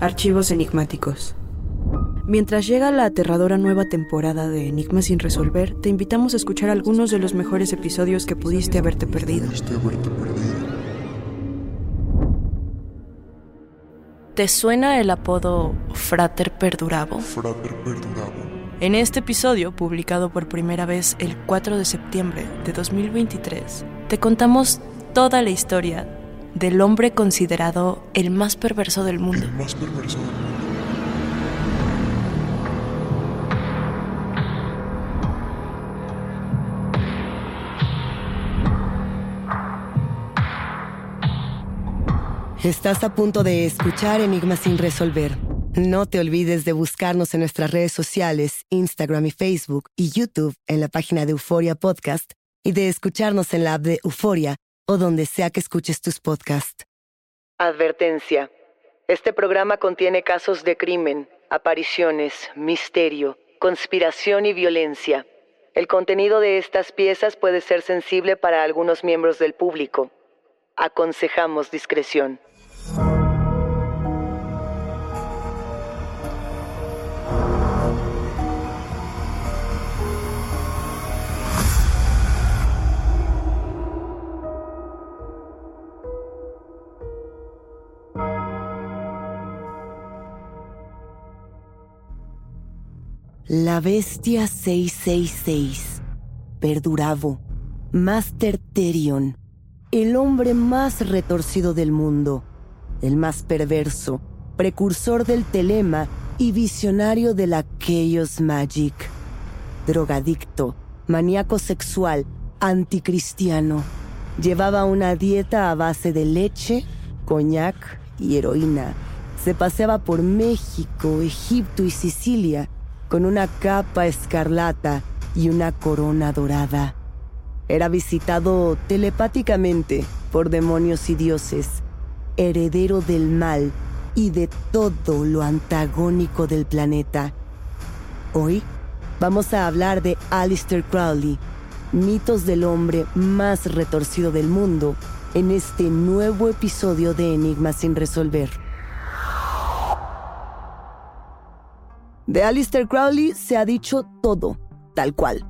Archivos enigmáticos. Mientras llega la aterradora nueva temporada de Enigmas sin resolver, te invitamos a escuchar algunos de los mejores episodios que pudiste haberte perdido. ¿Te suena el apodo Frater Perdurabo? En este episodio, publicado por primera vez el 4 de septiembre de 2023, te contamos toda la historia del hombre considerado el más perverso del mundo. Estás a punto de escuchar Enigmas sin resolver. No te olvides de buscarnos en nuestras redes sociales, Instagram y Facebook y YouTube en la página de Euforia Podcast y de escucharnos en la app de Euforia o donde sea que escuches tus podcasts. Advertencia. Este programa contiene casos de crimen, apariciones, misterio, conspiración y violencia. El contenido de estas piezas puede ser sensible para algunos miembros del público. Aconsejamos discreción. La bestia 666, Perduravo, Master Terion, el hombre más retorcido del mundo, el más perverso, precursor del telema y visionario de la Chaos Magic, drogadicto, maníaco sexual, anticristiano. Llevaba una dieta a base de leche, coñac y heroína. Se paseaba por México, Egipto y Sicilia con una capa escarlata y una corona dorada. Era visitado telepáticamente por demonios y dioses, heredero del mal y de todo lo antagónico del planeta. Hoy vamos a hablar de Alistair Crowley, mitos del hombre más retorcido del mundo, en este nuevo episodio de Enigmas sin resolver. De Alistair Crowley se ha dicho todo, tal cual.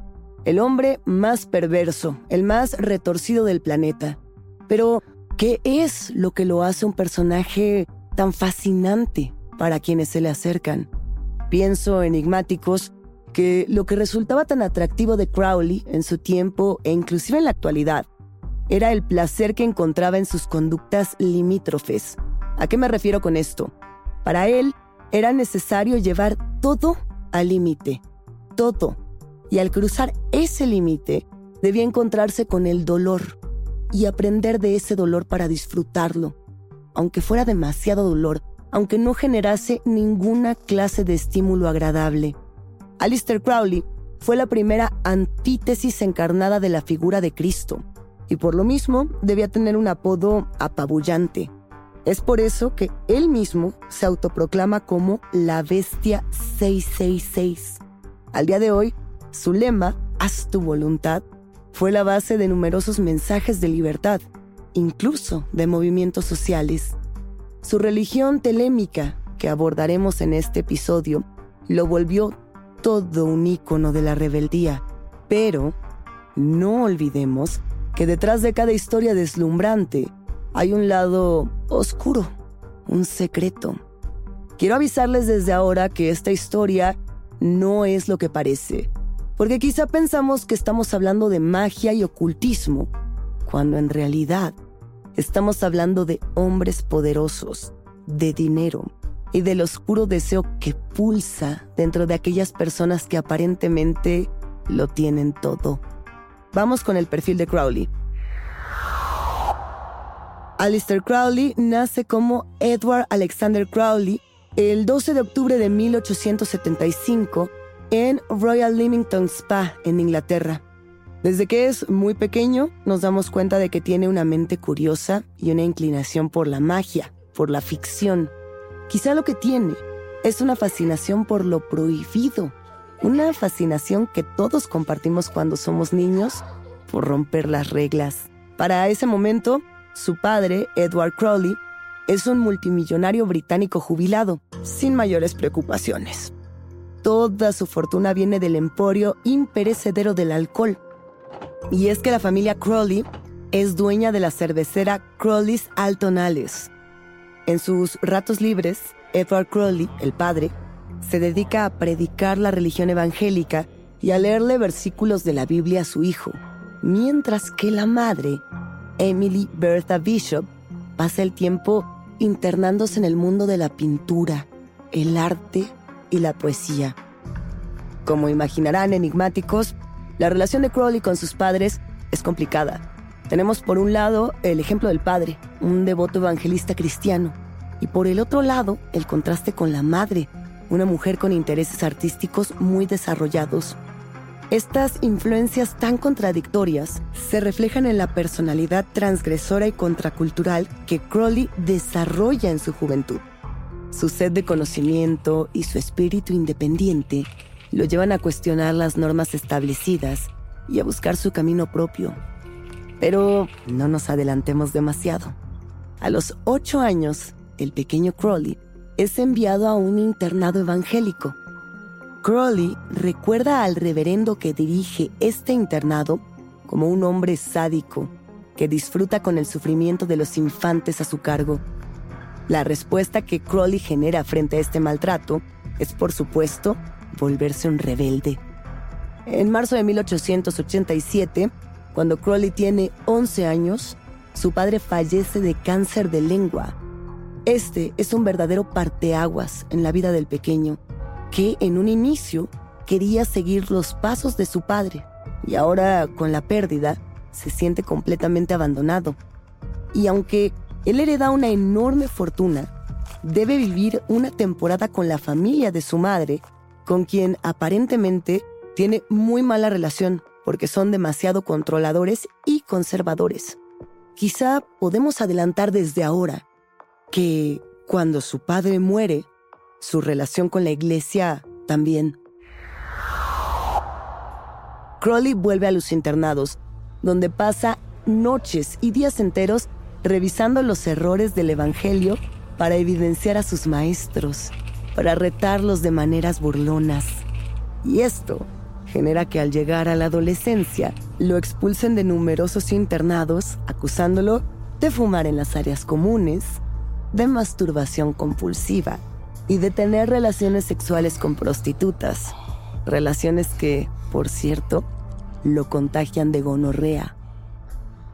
El hombre más perverso, el más retorcido del planeta. Pero, ¿qué es lo que lo hace un personaje tan fascinante para quienes se le acercan? Pienso enigmáticos que lo que resultaba tan atractivo de Crowley en su tiempo e inclusive en la actualidad era el placer que encontraba en sus conductas limítrofes. ¿A qué me refiero con esto? Para él, era necesario llevar todo al límite, todo. Y al cruzar ese límite, debía encontrarse con el dolor y aprender de ese dolor para disfrutarlo, aunque fuera demasiado dolor, aunque no generase ninguna clase de estímulo agradable. Alistair Crowley fue la primera antítesis encarnada de la figura de Cristo, y por lo mismo debía tener un apodo apabullante. Es por eso que él mismo se autoproclama como la bestia 666. Al día de hoy, su lema, Haz tu voluntad, fue la base de numerosos mensajes de libertad, incluso de movimientos sociales. Su religión telémica, que abordaremos en este episodio, lo volvió todo un ícono de la rebeldía. Pero no olvidemos que detrás de cada historia deslumbrante hay un lado oscuro, un secreto. Quiero avisarles desde ahora que esta historia no es lo que parece, porque quizá pensamos que estamos hablando de magia y ocultismo, cuando en realidad estamos hablando de hombres poderosos, de dinero y del oscuro deseo que pulsa dentro de aquellas personas que aparentemente lo tienen todo. Vamos con el perfil de Crowley. Alistair Crowley nace como Edward Alexander Crowley el 12 de octubre de 1875 en Royal Leamington Spa, en Inglaterra. Desde que es muy pequeño, nos damos cuenta de que tiene una mente curiosa y una inclinación por la magia, por la ficción. Quizá lo que tiene es una fascinación por lo prohibido, una fascinación que todos compartimos cuando somos niños por romper las reglas. Para ese momento, su padre, Edward Crowley, es un multimillonario británico jubilado, sin mayores preocupaciones. Toda su fortuna viene del emporio imperecedero del alcohol. Y es que la familia Crowley es dueña de la cervecera Crowley's Alton Ales. En sus ratos libres, Edward Crowley, el padre, se dedica a predicar la religión evangélica y a leerle versículos de la Biblia a su hijo, mientras que la madre Emily Bertha Bishop pasa el tiempo internándose en el mundo de la pintura, el arte y la poesía. Como imaginarán enigmáticos, la relación de Crowley con sus padres es complicada. Tenemos por un lado el ejemplo del padre, un devoto evangelista cristiano, y por el otro lado el contraste con la madre, una mujer con intereses artísticos muy desarrollados. Estas influencias tan contradictorias se reflejan en la personalidad transgresora y contracultural que Crowley desarrolla en su juventud. Su sed de conocimiento y su espíritu independiente lo llevan a cuestionar las normas establecidas y a buscar su camino propio. Pero no nos adelantemos demasiado. A los ocho años, el pequeño Crowley es enviado a un internado evangélico Crowley recuerda al reverendo que dirige este internado como un hombre sádico que disfruta con el sufrimiento de los infantes a su cargo. La respuesta que Crowley genera frente a este maltrato es, por supuesto, volverse un rebelde. En marzo de 1887, cuando Crowley tiene 11 años, su padre fallece de cáncer de lengua. Este es un verdadero parteaguas en la vida del pequeño que en un inicio quería seguir los pasos de su padre y ahora con la pérdida se siente completamente abandonado. Y aunque él hereda una enorme fortuna, debe vivir una temporada con la familia de su madre, con quien aparentemente tiene muy mala relación porque son demasiado controladores y conservadores. Quizá podemos adelantar desde ahora que cuando su padre muere, su relación con la iglesia también. Crowley vuelve a los internados, donde pasa noches y días enteros revisando los errores del Evangelio para evidenciar a sus maestros, para retarlos de maneras burlonas. Y esto genera que al llegar a la adolescencia lo expulsen de numerosos internados acusándolo de fumar en las áreas comunes, de masturbación compulsiva y de tener relaciones sexuales con prostitutas. Relaciones que, por cierto, lo contagian de gonorrea.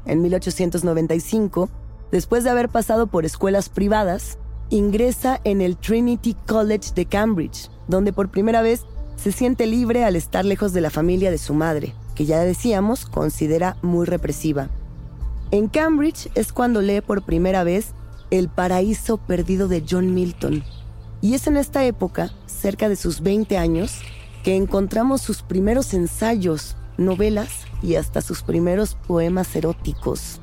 En 1895, después de haber pasado por escuelas privadas, ingresa en el Trinity College de Cambridge, donde por primera vez se siente libre al estar lejos de la familia de su madre, que ya decíamos considera muy represiva. En Cambridge es cuando lee por primera vez El paraíso perdido de John Milton, y es en esta época, cerca de sus 20 años, que encontramos sus primeros ensayos, novelas y hasta sus primeros poemas eróticos.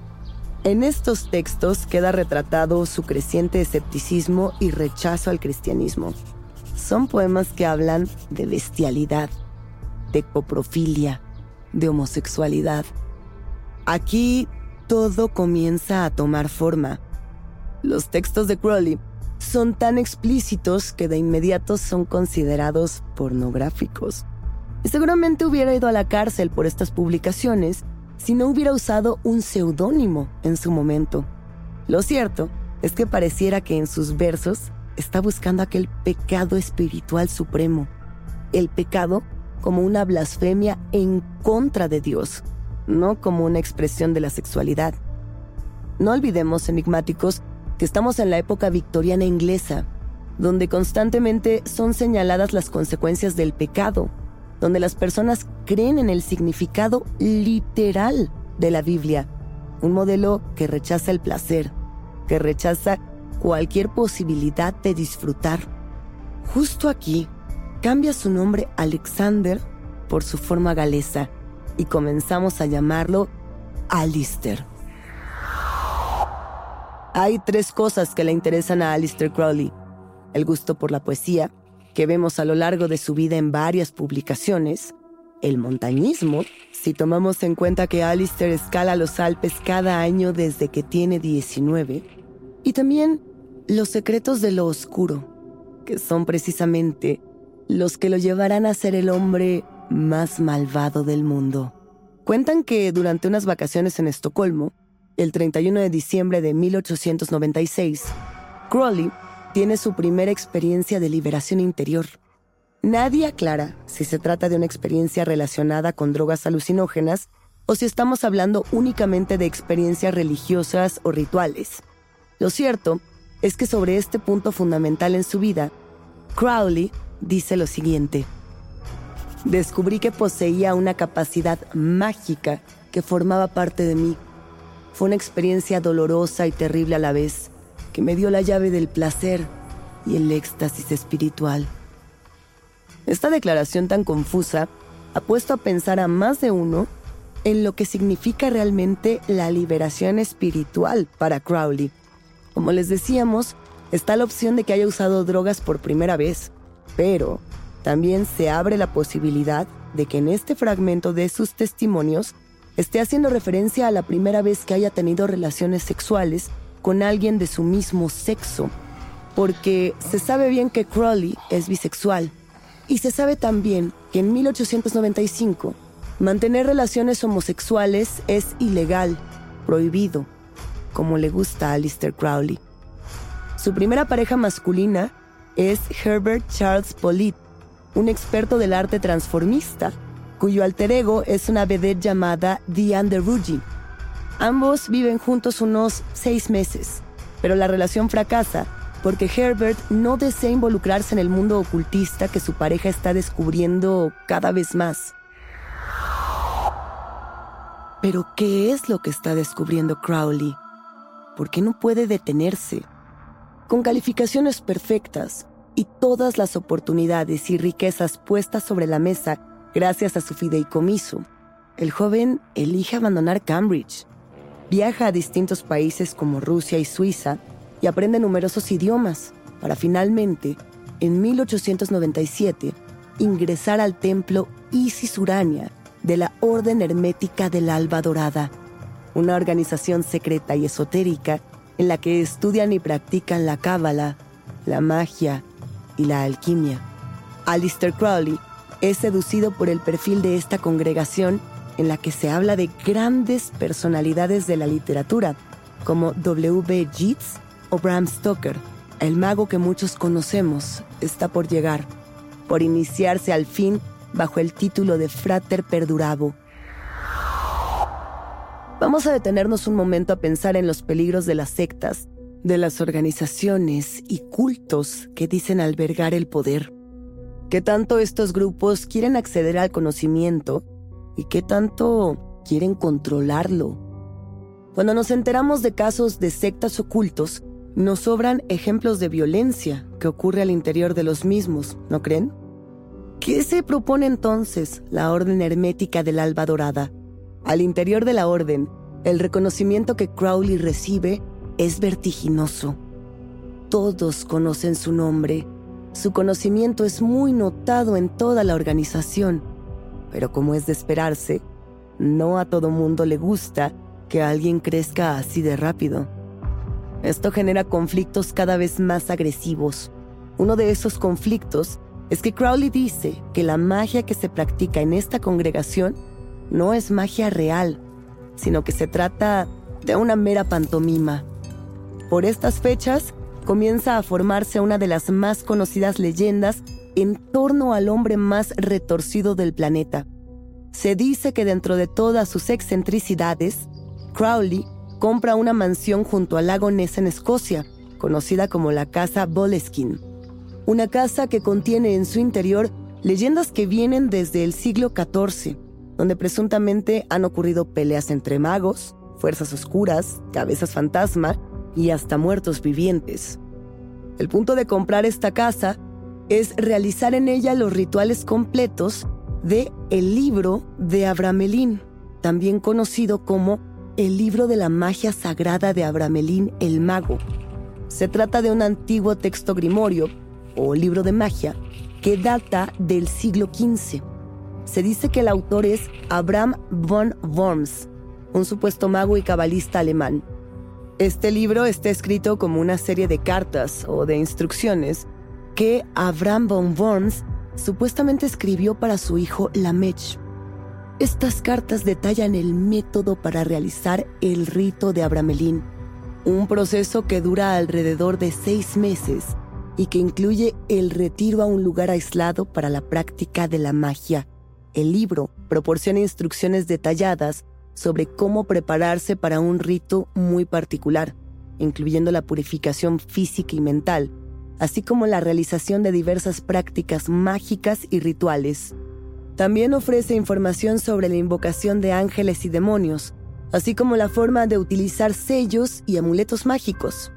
En estos textos queda retratado su creciente escepticismo y rechazo al cristianismo. Son poemas que hablan de bestialidad, de coprofilia, de homosexualidad. Aquí todo comienza a tomar forma. Los textos de Crowley son tan explícitos que de inmediato son considerados pornográficos. Seguramente hubiera ido a la cárcel por estas publicaciones si no hubiera usado un seudónimo en su momento. Lo cierto es que pareciera que en sus versos está buscando aquel pecado espiritual supremo, el pecado como una blasfemia en contra de Dios, no como una expresión de la sexualidad. No olvidemos, enigmáticos, estamos en la época victoriana inglesa, donde constantemente son señaladas las consecuencias del pecado, donde las personas creen en el significado literal de la Biblia, un modelo que rechaza el placer, que rechaza cualquier posibilidad de disfrutar. Justo aquí, cambia su nombre Alexander por su forma galesa y comenzamos a llamarlo Alistair. Hay tres cosas que le interesan a Alistair Crowley. El gusto por la poesía, que vemos a lo largo de su vida en varias publicaciones, el montañismo, si tomamos en cuenta que Alistair escala los Alpes cada año desde que tiene 19, y también los secretos de lo oscuro, que son precisamente los que lo llevarán a ser el hombre más malvado del mundo. Cuentan que durante unas vacaciones en Estocolmo, el 31 de diciembre de 1896, Crowley tiene su primera experiencia de liberación interior. Nadie aclara si se trata de una experiencia relacionada con drogas alucinógenas o si estamos hablando únicamente de experiencias religiosas o rituales. Lo cierto es que sobre este punto fundamental en su vida, Crowley dice lo siguiente. Descubrí que poseía una capacidad mágica que formaba parte de mí fue una experiencia dolorosa y terrible a la vez, que me dio la llave del placer y el éxtasis espiritual. Esta declaración tan confusa ha puesto a pensar a más de uno en lo que significa realmente la liberación espiritual para Crowley. Como les decíamos, está la opción de que haya usado drogas por primera vez, pero también se abre la posibilidad de que en este fragmento de sus testimonios esté haciendo referencia a la primera vez que haya tenido relaciones sexuales con alguien de su mismo sexo, porque se sabe bien que Crowley es bisexual y se sabe también que en 1895 mantener relaciones homosexuales es ilegal, prohibido, como le gusta a Alistair Crowley. Su primera pareja masculina es Herbert Charles Polit, un experto del arte transformista cuyo alter ego es una vedette llamada Diane de Ruggie. Ambos viven juntos unos seis meses, pero la relación fracasa porque Herbert no desea involucrarse en el mundo ocultista que su pareja está descubriendo cada vez más. Pero ¿qué es lo que está descubriendo Crowley? ¿Por qué no puede detenerse? Con calificaciones perfectas y todas las oportunidades y riquezas puestas sobre la mesa Gracias a su fideicomiso, el joven elige abandonar Cambridge. Viaja a distintos países como Rusia y Suiza y aprende numerosos idiomas para finalmente, en 1897, ingresar al templo Isis Urania de la Orden Hermética del Alba Dorada, una organización secreta y esotérica en la que estudian y practican la cábala, la magia y la alquimia. Alistair Crowley es seducido por el perfil de esta congregación en la que se habla de grandes personalidades de la literatura, como W.B. Yeats o Bram Stoker. El mago que muchos conocemos está por llegar, por iniciarse al fin bajo el título de Frater Perdurabo. Vamos a detenernos un momento a pensar en los peligros de las sectas, de las organizaciones y cultos que dicen albergar el poder qué tanto estos grupos quieren acceder al conocimiento y qué tanto quieren controlarlo. Cuando nos enteramos de casos de sectas ocultos, nos sobran ejemplos de violencia que ocurre al interior de los mismos, ¿no creen? ¿Qué se propone entonces la Orden Hermética del Alba Dorada? Al interior de la Orden, el reconocimiento que Crowley recibe es vertiginoso. Todos conocen su nombre su conocimiento es muy notado en toda la organización, pero como es de esperarse, no a todo mundo le gusta que alguien crezca así de rápido. Esto genera conflictos cada vez más agresivos. Uno de esos conflictos es que Crowley dice que la magia que se practica en esta congregación no es magia real, sino que se trata de una mera pantomima. Por estas fechas, comienza a formarse una de las más conocidas leyendas en torno al hombre más retorcido del planeta. Se dice que dentro de todas sus excentricidades, Crowley compra una mansión junto al lago Ness en Escocia, conocida como la Casa Boleskine. Una casa que contiene en su interior leyendas que vienen desde el siglo XIV, donde presuntamente han ocurrido peleas entre magos, fuerzas oscuras, cabezas fantasma y hasta muertos vivientes. El punto de comprar esta casa es realizar en ella los rituales completos de el libro de Abramelín, también conocido como el libro de la magia sagrada de Abramelín el mago. Se trata de un antiguo texto grimorio o libro de magia que data del siglo XV. Se dice que el autor es Abraham von Worms, un supuesto mago y cabalista alemán. Este libro está escrito como una serie de cartas o de instrucciones que Abraham von Worms supuestamente escribió para su hijo Lamech. Estas cartas detallan el método para realizar el rito de Abramelín, un proceso que dura alrededor de seis meses y que incluye el retiro a un lugar aislado para la práctica de la magia. El libro proporciona instrucciones detalladas sobre cómo prepararse para un rito muy particular, incluyendo la purificación física y mental, así como la realización de diversas prácticas mágicas y rituales. También ofrece información sobre la invocación de ángeles y demonios, así como la forma de utilizar sellos y amuletos mágicos.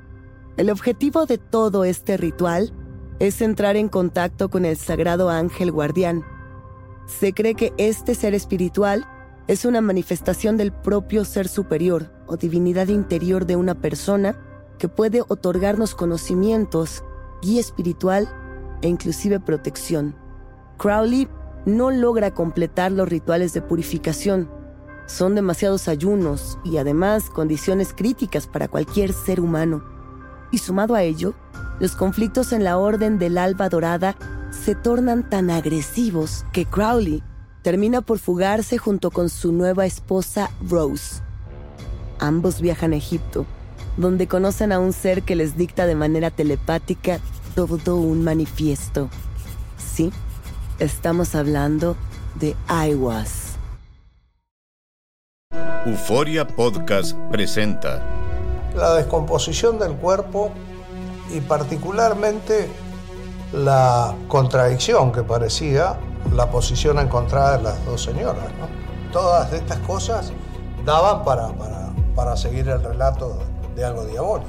El objetivo de todo este ritual es entrar en contacto con el sagrado ángel guardián. Se cree que este ser espiritual es una manifestación del propio ser superior o divinidad interior de una persona que puede otorgarnos conocimientos, guía espiritual e inclusive protección. Crowley no logra completar los rituales de purificación. Son demasiados ayunos y además condiciones críticas para cualquier ser humano. Y sumado a ello, los conflictos en la Orden del Alba Dorada se tornan tan agresivos que Crowley termina por fugarse junto con su nueva esposa Rose. Ambos viajan a Egipto, donde conocen a un ser que les dicta de manera telepática todo un manifiesto. Sí, estamos hablando de Aiwas. Euforia Podcast presenta la descomposición del cuerpo y particularmente la contradicción que parecía la posición encontrada de las dos señoras. Todas estas cosas daban para, para, para seguir el relato de algo diabólico.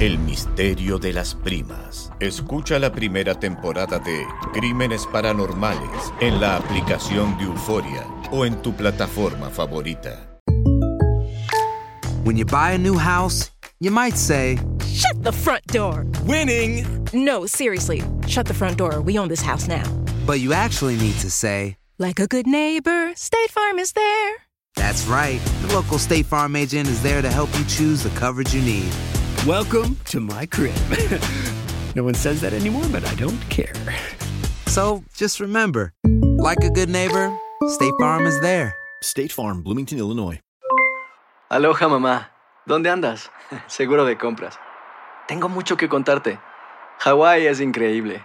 El misterio de las primas. Escucha la primera temporada de Crímenes Paranormales en la aplicación de Euforia o en tu plataforma favorita. When you buy a new house, you might say, Shut the front door! Winning! No, seriously, shut the front door. We own this house now. But you actually need to say, Like a good neighbor, State Farm is there. That's right. The local State Farm agent is there to help you choose the coverage you need. Welcome to my crib. no one says that anymore, but I don't care. So just remember, like a good neighbor, State Farm is there. State Farm, Bloomington, Illinois. Aloha, mamá. ¿Dónde andas? Seguro de compras. Tengo mucho que contarte. Hawái es increíble.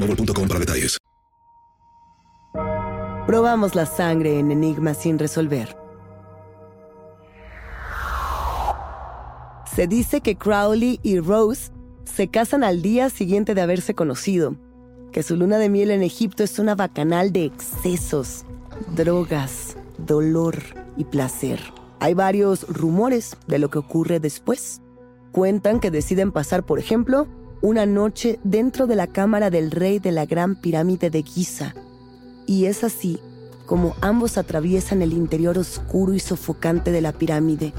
para detalles. Probamos la sangre en Enigma sin resolver. Se dice que Crowley y Rose se casan al día siguiente de haberse conocido, que su luna de miel en Egipto es una bacanal de excesos, drogas, dolor y placer. Hay varios rumores de lo que ocurre después. Cuentan que deciden pasar, por ejemplo, una noche dentro de la cámara del rey de la gran pirámide de Giza. Y es así como ambos atraviesan el interior oscuro y sofocante de la pirámide.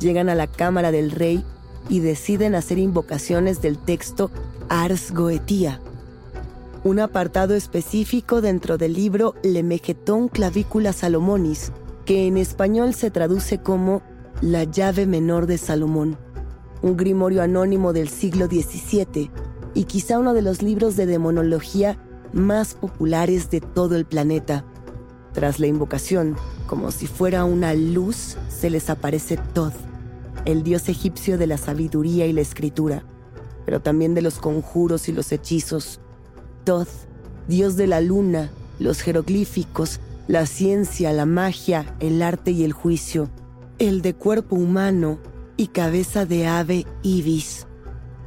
Llegan a la cámara del rey y deciden hacer invocaciones del texto Ars Goetia, un apartado específico dentro del libro Lemegetón Clavícula Salomonis, que en español se traduce como La llave menor de Salomón un grimorio anónimo del siglo XVII y quizá uno de los libros de demonología más populares de todo el planeta. Tras la invocación, como si fuera una luz, se les aparece Tod, el dios egipcio de la sabiduría y la escritura, pero también de los conjuros y los hechizos. Tod, dios de la luna, los jeroglíficos, la ciencia, la magia, el arte y el juicio, el de cuerpo humano, y cabeza de ave ibis.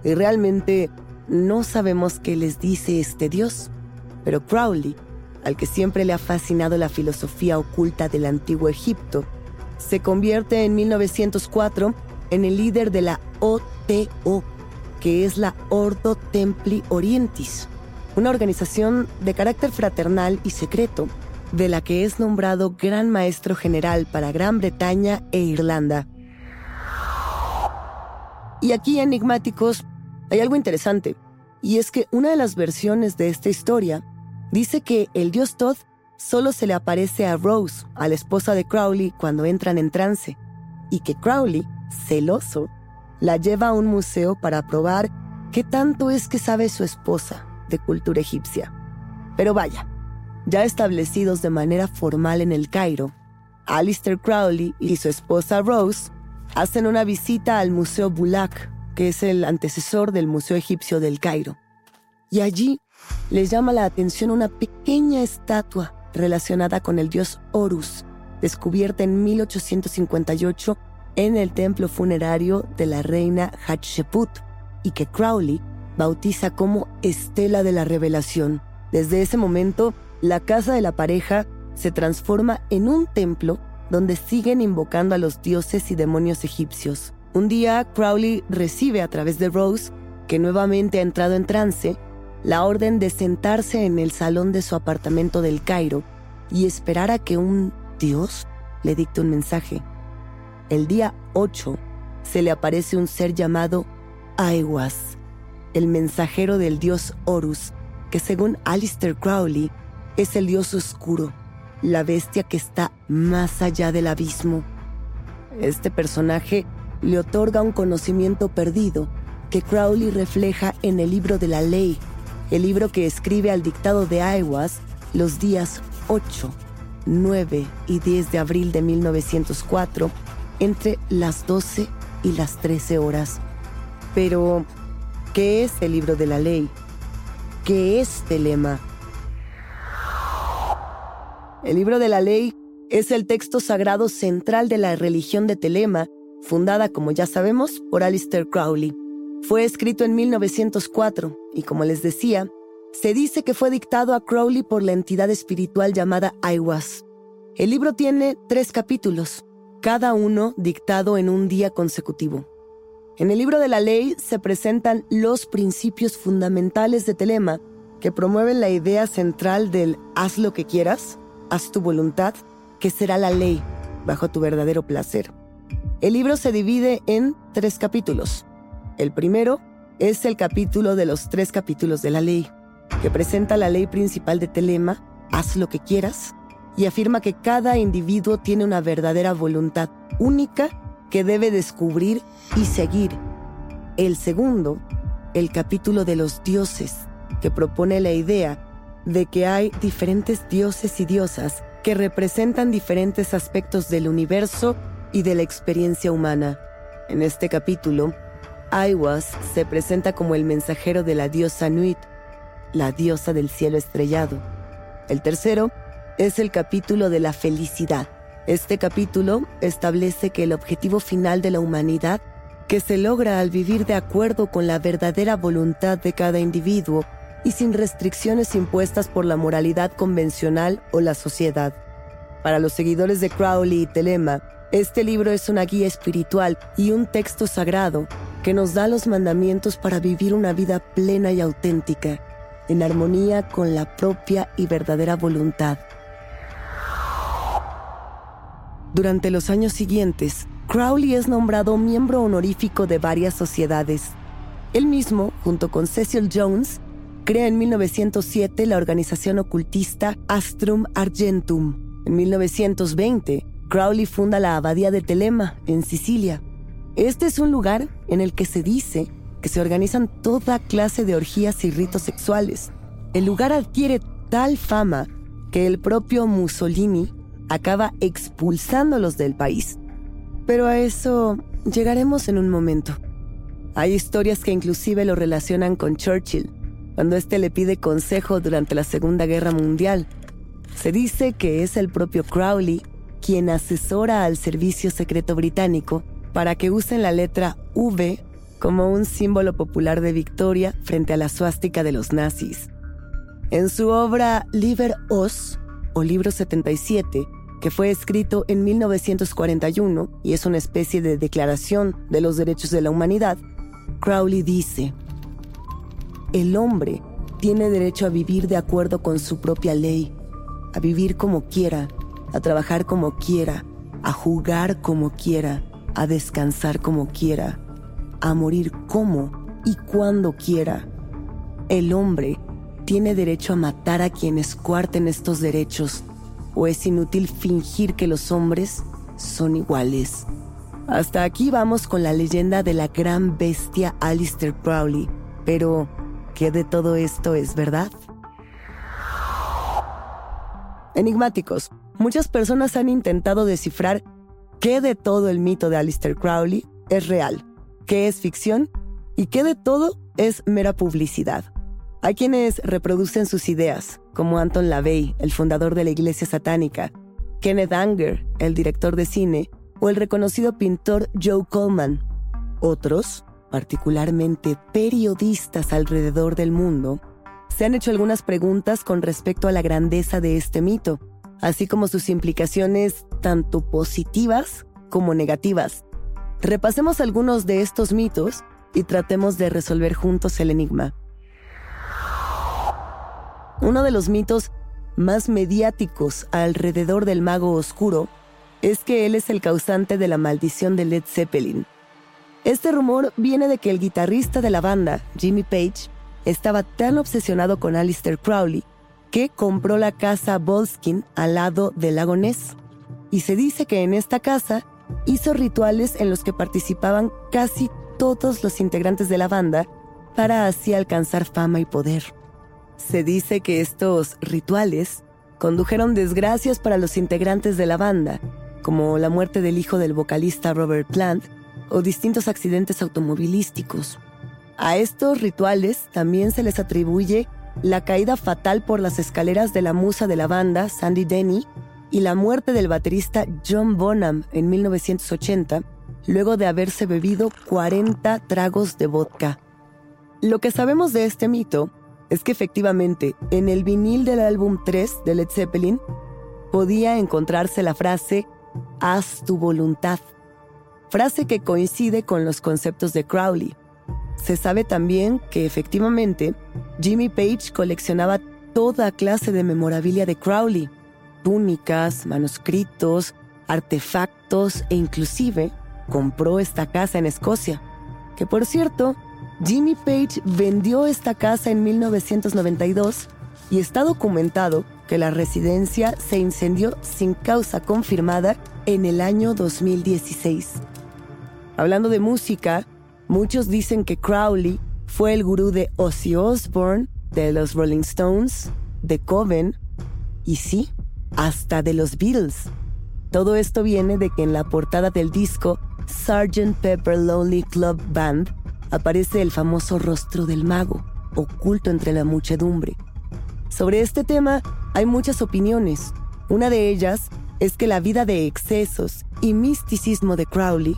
Y realmente no sabemos qué les dice este dios, pero Crowley, al que siempre le ha fascinado la filosofía oculta del antiguo Egipto, se convierte en 1904 en el líder de la OTO, que es la Ordo Templi Orientis, una organización de carácter fraternal y secreto, de la que es nombrado Gran Maestro General para Gran Bretaña e Irlanda y aquí, enigmáticos, hay algo interesante, y es que una de las versiones de esta historia dice que el dios Todd solo se le aparece a Rose, a la esposa de Crowley, cuando entran en trance, y que Crowley, celoso, la lleva a un museo para probar qué tanto es que sabe su esposa de cultura egipcia. Pero vaya, ya establecidos de manera formal en el Cairo, Alistair Crowley y su esposa Rose hacen una visita al Museo Bulak, que es el antecesor del Museo Egipcio del Cairo. Y allí les llama la atención una pequeña estatua relacionada con el dios Horus, descubierta en 1858 en el templo funerario de la reina Hatshepsut y que Crowley bautiza como Estela de la Revelación. Desde ese momento, la casa de la pareja se transforma en un templo donde siguen invocando a los dioses y demonios egipcios. Un día, Crowley recibe a través de Rose, que nuevamente ha entrado en trance, la orden de sentarse en el salón de su apartamento del Cairo y esperar a que un dios le dicte un mensaje. El día 8 se le aparece un ser llamado Aiwas, el mensajero del dios Horus, que según Alistair Crowley es el dios oscuro la bestia que está más allá del abismo. Este personaje le otorga un conocimiento perdido que Crowley refleja en el libro de la ley, el libro que escribe al dictado de Aiwas los días 8, 9 y 10 de abril de 1904 entre las 12 y las 13 horas. Pero, ¿qué es el libro de la ley? ¿Qué es Telema? El libro de la ley es el texto sagrado central de la religión de Telema, fundada, como ya sabemos, por Alistair Crowley. Fue escrito en 1904 y, como les decía, se dice que fue dictado a Crowley por la entidad espiritual llamada Aiwas. El libro tiene tres capítulos, cada uno dictado en un día consecutivo. En el libro de la ley se presentan los principios fundamentales de Telema que promueven la idea central del haz lo que quieras, haz tu voluntad, que será la ley, bajo tu verdadero placer. El libro se divide en tres capítulos. El primero es el capítulo de los tres capítulos de la ley, que presenta la ley principal de Telema, haz lo que quieras, y afirma que cada individuo tiene una verdadera voluntad única que debe descubrir y seguir. El segundo, el capítulo de los dioses, que propone la idea de que hay diferentes dioses y diosas que representan diferentes aspectos del universo y de la experiencia humana. En este capítulo, Aiwas se presenta como el mensajero de la diosa Nuit, la diosa del cielo estrellado. El tercero es el capítulo de la felicidad. Este capítulo establece que el objetivo final de la humanidad, que se logra al vivir de acuerdo con la verdadera voluntad de cada individuo y sin restricciones impuestas por la moralidad convencional o la sociedad. Para los seguidores de Crowley y Telema, este libro es una guía espiritual y un texto sagrado que nos da los mandamientos para vivir una vida plena y auténtica, en armonía con la propia y verdadera voluntad. Durante los años siguientes, Crowley es nombrado miembro honorífico de varias sociedades. Él mismo, junto con Cecil Jones, crea en 1907 la organización ocultista Astrum Argentum. En 1920, Crowley funda la Abadía de Telema, en Sicilia. Este es un lugar en el que se dice que se organizan toda clase de orgías y ritos sexuales. El lugar adquiere tal fama que el propio Mussolini acaba expulsándolos del país. Pero a eso llegaremos en un momento. Hay historias que inclusive lo relacionan con Churchill, cuando éste le pide consejo durante la Segunda Guerra Mundial. Se dice que es el propio Crowley quien asesora al Servicio Secreto Británico para que usen la letra V como un símbolo popular de victoria frente a la suástica de los nazis. En su obra Liber Os, o Libro 77, que fue escrito en 1941 y es una especie de declaración de los derechos de la humanidad, Crowley dice, el hombre tiene derecho a vivir de acuerdo con su propia ley, a vivir como quiera, a trabajar como quiera, a jugar como quiera, a descansar como quiera, a morir como y cuando quiera. El hombre tiene derecho a matar a quienes cuarten estos derechos, o es inútil fingir que los hombres son iguales. Hasta aquí vamos con la leyenda de la gran bestia Alistair Crowley, pero ¿Qué de todo esto es verdad? Enigmáticos. Muchas personas han intentado descifrar qué de todo el mito de Aleister Crowley es real, qué es ficción y qué de todo es mera publicidad. Hay quienes reproducen sus ideas, como Anton LaVey, el fundador de la Iglesia Satánica, Kenneth Anger, el director de cine, o el reconocido pintor Joe Coleman. Otros particularmente periodistas alrededor del mundo, se han hecho algunas preguntas con respecto a la grandeza de este mito, así como sus implicaciones tanto positivas como negativas. Repasemos algunos de estos mitos y tratemos de resolver juntos el enigma. Uno de los mitos más mediáticos alrededor del mago oscuro es que él es el causante de la maldición de Led Zeppelin. Este rumor viene de que el guitarrista de la banda, Jimmy Page, estaba tan obsesionado con Alistair Crowley que compró la casa Bolskin al lado del lago Ness. Y se dice que en esta casa hizo rituales en los que participaban casi todos los integrantes de la banda para así alcanzar fama y poder. Se dice que estos rituales condujeron desgracias para los integrantes de la banda, como la muerte del hijo del vocalista Robert Plant o distintos accidentes automovilísticos. A estos rituales también se les atribuye la caída fatal por las escaleras de la musa de la banda, Sandy Denny, y la muerte del baterista John Bonham en 1980, luego de haberse bebido 40 tragos de vodka. Lo que sabemos de este mito es que efectivamente en el vinil del álbum 3 de Led Zeppelin podía encontrarse la frase Haz tu voluntad frase que coincide con los conceptos de Crowley. Se sabe también que efectivamente Jimmy Page coleccionaba toda clase de memorabilia de Crowley, túnicas, manuscritos, artefactos e inclusive compró esta casa en Escocia, que por cierto Jimmy Page vendió esta casa en 1992 y está documentado que la residencia se incendió sin causa confirmada en el año 2016. Hablando de música, muchos dicen que Crowley fue el gurú de Ozzy Osbourne, de los Rolling Stones, de Coven y sí, hasta de los Beatles. Todo esto viene de que en la portada del disco Sgt. Pepper Lonely Club Band aparece el famoso rostro del mago, oculto entre la muchedumbre. Sobre este tema hay muchas opiniones. Una de ellas es que la vida de excesos y misticismo de Crowley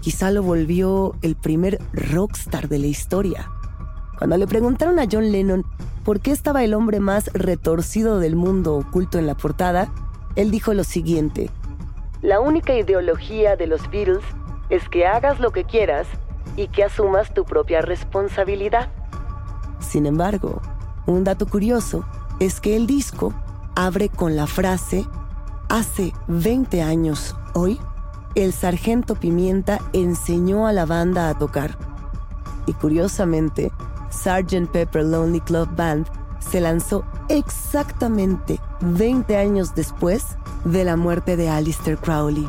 quizá lo volvió el primer rockstar de la historia. Cuando le preguntaron a John Lennon por qué estaba el hombre más retorcido del mundo oculto en la portada, él dijo lo siguiente. La única ideología de los Beatles es que hagas lo que quieras y que asumas tu propia responsabilidad. Sin embargo, un dato curioso es que el disco abre con la frase, hace 20 años hoy, el sargento Pimienta enseñó a la banda a tocar. Y curiosamente, Sgt. Pepper Lonely Club Band se lanzó exactamente 20 años después de la muerte de Alistair Crowley.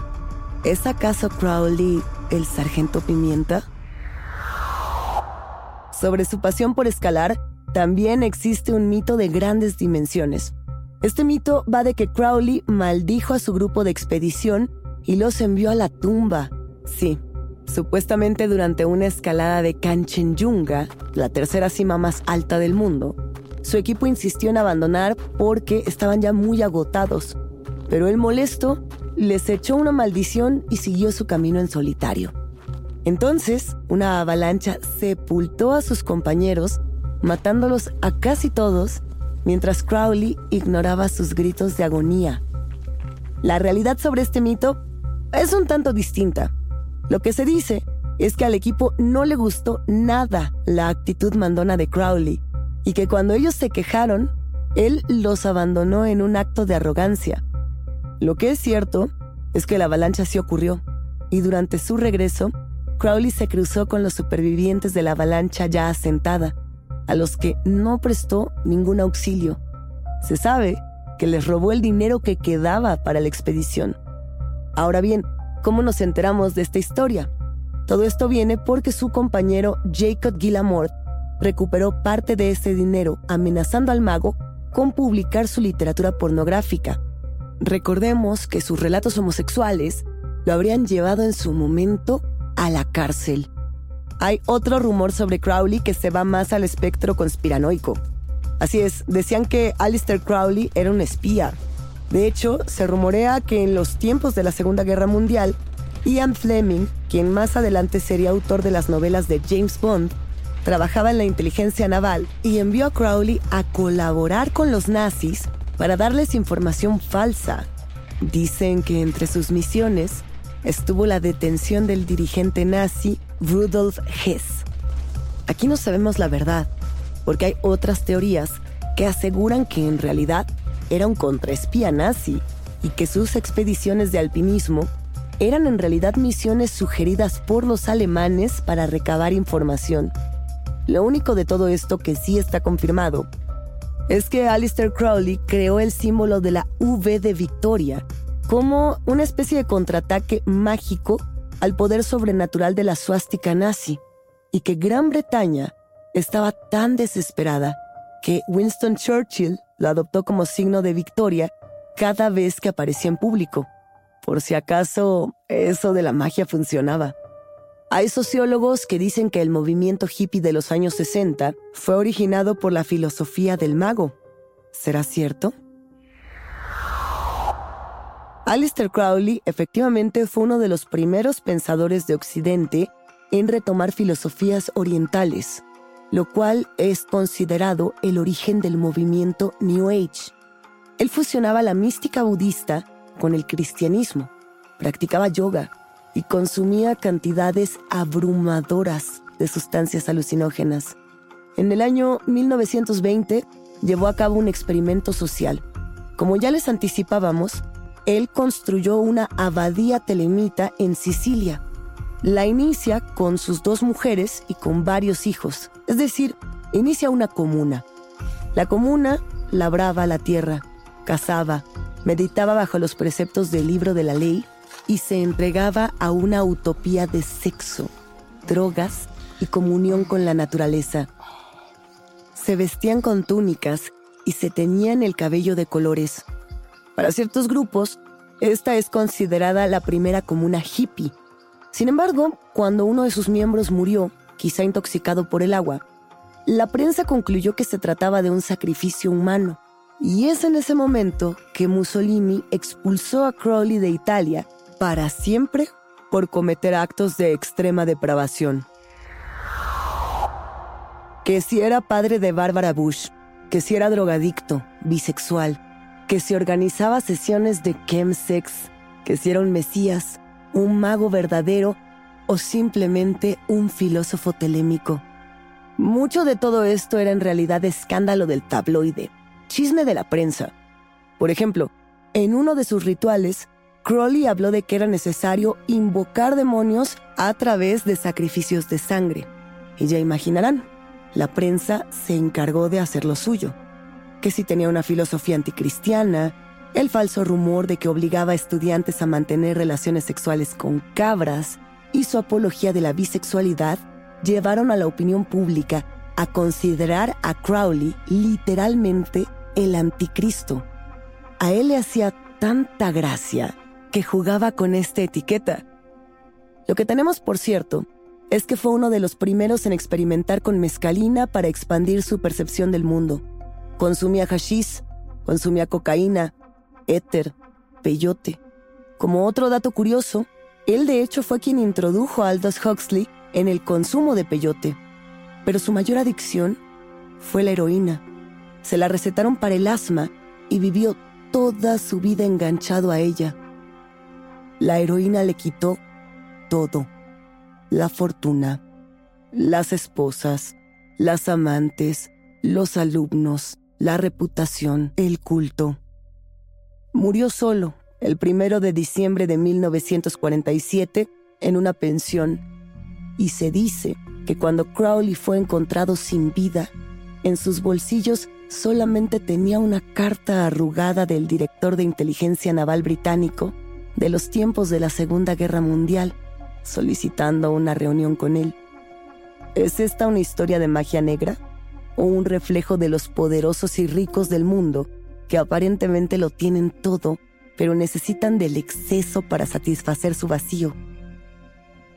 ¿Es acaso Crowley el sargento Pimienta? Sobre su pasión por escalar, también existe un mito de grandes dimensiones. Este mito va de que Crowley maldijo a su grupo de expedición y los envió a la tumba. Sí, supuestamente durante una escalada de Kanchenjunga, la tercera cima más alta del mundo, su equipo insistió en abandonar porque estaban ya muy agotados. Pero el molesto les echó una maldición y siguió su camino en solitario. Entonces, una avalancha sepultó a sus compañeros, matándolos a casi todos, mientras Crowley ignoraba sus gritos de agonía. La realidad sobre este mito es un tanto distinta. Lo que se dice es que al equipo no le gustó nada la actitud mandona de Crowley y que cuando ellos se quejaron, él los abandonó en un acto de arrogancia. Lo que es cierto es que la avalancha sí ocurrió y durante su regreso, Crowley se cruzó con los supervivientes de la avalancha ya asentada, a los que no prestó ningún auxilio. Se sabe que les robó el dinero que quedaba para la expedición. Ahora bien, ¿cómo nos enteramos de esta historia? Todo esto viene porque su compañero Jacob Gillamort recuperó parte de ese dinero amenazando al mago con publicar su literatura pornográfica. Recordemos que sus relatos homosexuales lo habrían llevado en su momento a la cárcel. Hay otro rumor sobre Crowley que se va más al espectro conspiranoico. Así es, decían que Alistair Crowley era un espía. De hecho, se rumorea que en los tiempos de la Segunda Guerra Mundial, Ian Fleming, quien más adelante sería autor de las novelas de James Bond, trabajaba en la inteligencia naval y envió a Crowley a colaborar con los nazis para darles información falsa. Dicen que entre sus misiones estuvo la detención del dirigente nazi Rudolf Hess. Aquí no sabemos la verdad, porque hay otras teorías que aseguran que en realidad era un contraespía nazi y que sus expediciones de alpinismo eran en realidad misiones sugeridas por los alemanes para recabar información. Lo único de todo esto que sí está confirmado es que Alistair Crowley creó el símbolo de la V de Victoria como una especie de contraataque mágico al poder sobrenatural de la suástica nazi y que Gran Bretaña estaba tan desesperada que Winston Churchill lo adoptó como signo de victoria cada vez que aparecía en público, por si acaso eso de la magia funcionaba. Hay sociólogos que dicen que el movimiento hippie de los años 60 fue originado por la filosofía del mago. ¿Será cierto? Alistair Crowley efectivamente fue uno de los primeros pensadores de Occidente en retomar filosofías orientales, lo cual es considerado el origen del movimiento New Age. Él fusionaba la mística budista con el cristianismo, practicaba yoga, y consumía cantidades abrumadoras de sustancias alucinógenas. En el año 1920 llevó a cabo un experimento social. Como ya les anticipábamos, él construyó una abadía telemita en Sicilia. La inicia con sus dos mujeres y con varios hijos, es decir, inicia una comuna. La comuna labraba la tierra, cazaba, meditaba bajo los preceptos del libro de la ley y se entregaba a una utopía de sexo, drogas y comunión con la naturaleza. Se vestían con túnicas y se teñían el cabello de colores. Para ciertos grupos, esta es considerada la primera comuna hippie. Sin embargo, cuando uno de sus miembros murió, quizá intoxicado por el agua, la prensa concluyó que se trataba de un sacrificio humano. Y es en ese momento que Mussolini expulsó a Crowley de Italia para siempre por cometer actos de extrema depravación. Que si era padre de Barbara Bush, que si era drogadicto, bisexual, que si organizaba sesiones de chemsex, que si era un mesías, un mago verdadero o simplemente un filósofo telémico. Mucho de todo esto era en realidad escándalo del tabloide, chisme de la prensa. Por ejemplo, en uno de sus rituales, Crowley habló de que era necesario invocar demonios a través de sacrificios de sangre. Y ya imaginarán, la prensa se encargó de hacer lo suyo. Que si tenía una filosofía anticristiana, el falso rumor de que obligaba a estudiantes a mantener relaciones sexuales con cabras y su apología de la bisexualidad llevaron a la opinión pública a considerar a Crowley literalmente el anticristo. A él le hacía tanta gracia que jugaba con esta etiqueta. Lo que tenemos por cierto es que fue uno de los primeros en experimentar con mescalina para expandir su percepción del mundo. Consumía hashish, consumía cocaína, éter, peyote. Como otro dato curioso, él de hecho fue quien introdujo a Aldous Huxley en el consumo de peyote. Pero su mayor adicción fue la heroína. Se la recetaron para el asma y vivió toda su vida enganchado a ella. La heroína le quitó todo. La fortuna, las esposas, las amantes, los alumnos, la reputación, el culto. Murió solo el primero de diciembre de 1947 en una pensión y se dice que cuando Crowley fue encontrado sin vida, en sus bolsillos solamente tenía una carta arrugada del director de inteligencia naval británico de los tiempos de la Segunda Guerra Mundial, solicitando una reunión con él. ¿Es esta una historia de magia negra? ¿O un reflejo de los poderosos y ricos del mundo que aparentemente lo tienen todo, pero necesitan del exceso para satisfacer su vacío?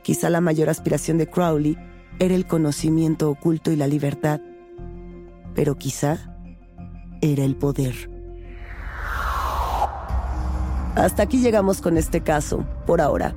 Quizá la mayor aspiración de Crowley era el conocimiento oculto y la libertad, pero quizá era el poder. Hasta aquí llegamos con este caso, por ahora.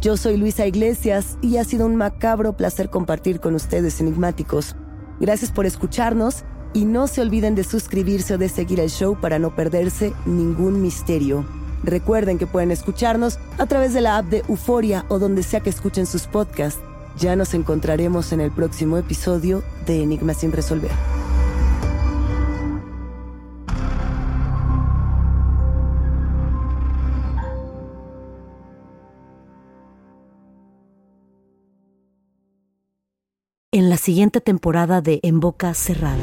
Yo soy Luisa Iglesias y ha sido un macabro placer compartir con ustedes enigmáticos. Gracias por escucharnos y no se olviden de suscribirse o de seguir el show para no perderse ningún misterio. Recuerden que pueden escucharnos a través de la app de Euforia o donde sea que escuchen sus podcasts. Ya nos encontraremos en el próximo episodio de Enigmas sin resolver. en la siguiente temporada de En Boca Cerrada.